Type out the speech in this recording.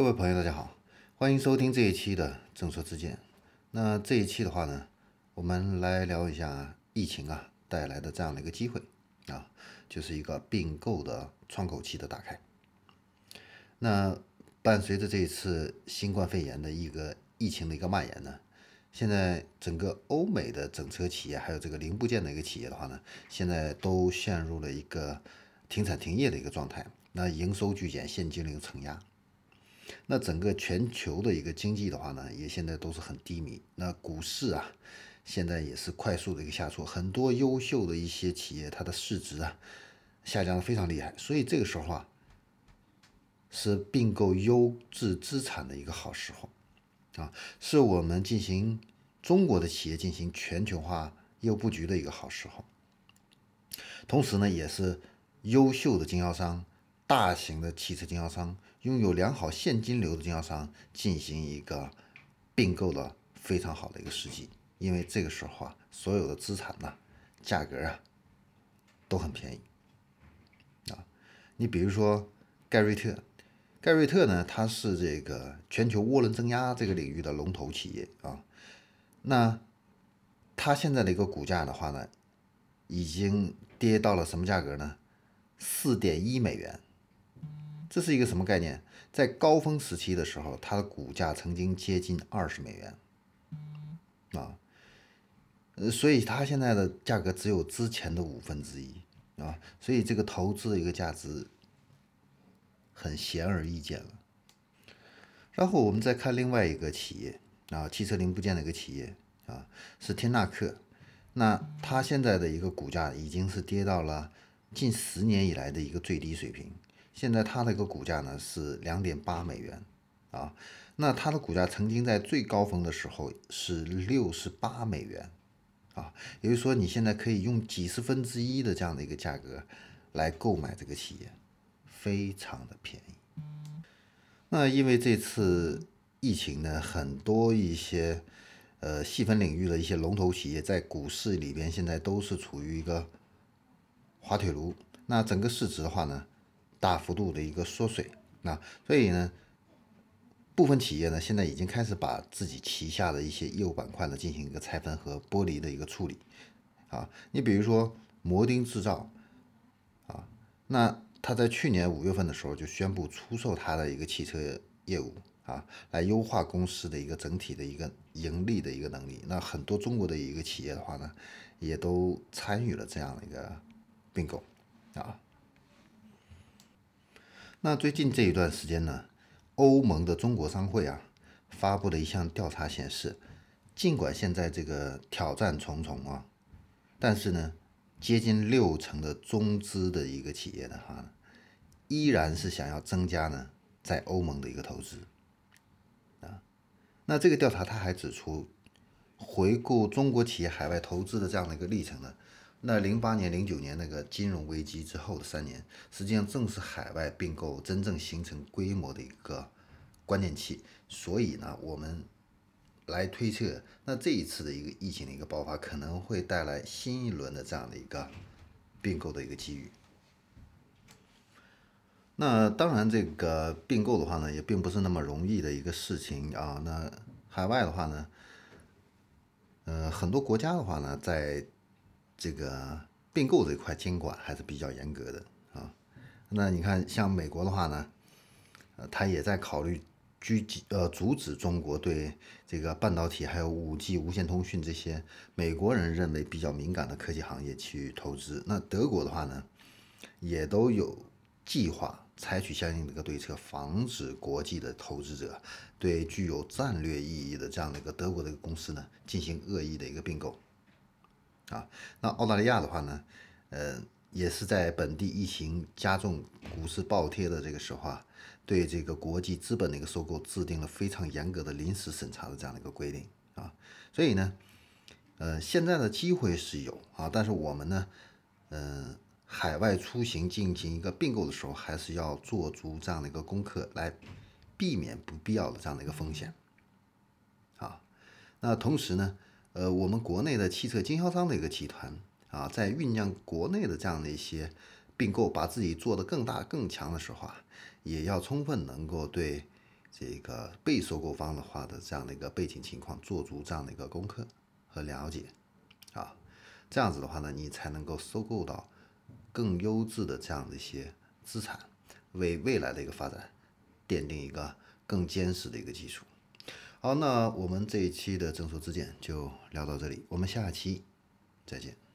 各位朋友，大家好，欢迎收听这一期的正说之见。那这一期的话呢，我们来聊一下疫情啊带来的这样的一个机会啊，就是一个并购的窗口期的打开。那伴随着这一次新冠肺炎的一个疫情的一个蔓延呢，现在整个欧美的整车企业还有这个零部件的一个企业的话呢，现在都陷入了一个停产停业的一个状态，那营收巨减，现金流承压。那整个全球的一个经济的话呢，也现在都是很低迷。那股市啊，现在也是快速的一个下挫，很多优秀的一些企业，它的市值啊下降的非常厉害。所以这个时候啊，是并购优质资产的一个好时候啊，是我们进行中国的企业进行全球化业务布局的一个好时候。同时呢，也是优秀的经销商、大型的汽车经销商。拥有良好现金流的经销商进行一个并购的非常好的一个时机，因为这个时候啊，所有的资产呢，价格啊都很便宜啊。你比如说盖瑞特，盖瑞特呢，它是这个全球涡轮增压这个领域的龙头企业啊。那它现在的一个股价的话呢，已经跌到了什么价格呢？四点一美元。这是一个什么概念？在高峰时期的时候，它的股价曾经接近二十美元，啊，呃，所以它现在的价格只有之前的五分之一啊，所以这个投资的一个价值很显而易见了。然后我们再看另外一个企业啊，汽车零部件的一个企业啊，是天纳克，那它现在的一个股价已经是跌到了近十年以来的一个最低水平。现在它的一个股价呢是两点八美元，啊，那它的股价曾经在最高峰的时候是六十八美元，啊，也就是说你现在可以用几十分之一的这样的一个价格来购买这个企业，非常的便宜。那因为这次疫情呢，很多一些呃细分领域的一些龙头企业在股市里边现在都是处于一个滑铁卢，那整个市值的话呢？大幅度的一个缩水，那所以呢，部分企业呢现在已经开始把自己旗下的一些业务板块呢进行一个拆分和剥离的一个处理，啊，你比如说摩丁制造，啊，那他在去年五月份的时候就宣布出售他的一个汽车业务，啊，来优化公司的一个整体的一个盈利的一个能力。那很多中国的一个企业的话呢，也都参与了这样的一个并购，啊。那最近这一段时间呢，欧盟的中国商会啊发布的一项调查显示，尽管现在这个挑战重重啊，但是呢，接近六成的中资的一个企业的话，依然是想要增加呢在欧盟的一个投资啊。那这个调查他还指出，回顾中国企业海外投资的这样的一个历程呢。那零八年、零九年那个金融危机之后的三年，实际上正是海外并购真正形成规模的一个关键期。所以呢，我们来推测，那这一次的一个疫情的一个爆发，可能会带来新一轮的这样的一个并购的一个机遇。那当然，这个并购的话呢，也并不是那么容易的一个事情啊。那海外的话呢，呃，很多国家的话呢，在这个并购这块监管还是比较严格的啊。那你看，像美国的话呢，呃，他也在考虑狙击呃阻止中国对这个半导体还有五 G 无线通讯这些美国人认为比较敏感的科技行业去投资。那德国的话呢，也都有计划采取相应的一个对策，防止国际的投资者对具有战略意义的这样的一个德国的一个公司呢进行恶意的一个并购。啊，那澳大利亚的话呢，呃，也是在本地疫情加重、股市暴跌的这个时候啊，对这个国际资本的一个收购制定了非常严格的临时审查的这样的一个规定啊。所以呢，呃，现在的机会是有啊，但是我们呢，嗯，海外出行进行一个并购的时候，还是要做足这样的一个功课，来避免不必要的这样的一个风险。啊，那同时呢。呃，我们国内的汽车经销商的一个集团啊，在酝酿国内的这样的一些并购，把自己做得更大更强的时候啊，也要充分能够对这个被收购方的话的这样的一个背景情况，做足这样的一个功课和了解啊，这样子的话呢，你才能够收购到更优质的这样的一些资产，为未来的一个发展奠定一个更坚实的一个基础。好，那我们这一期的正说之见就聊到这里，我们下期再见。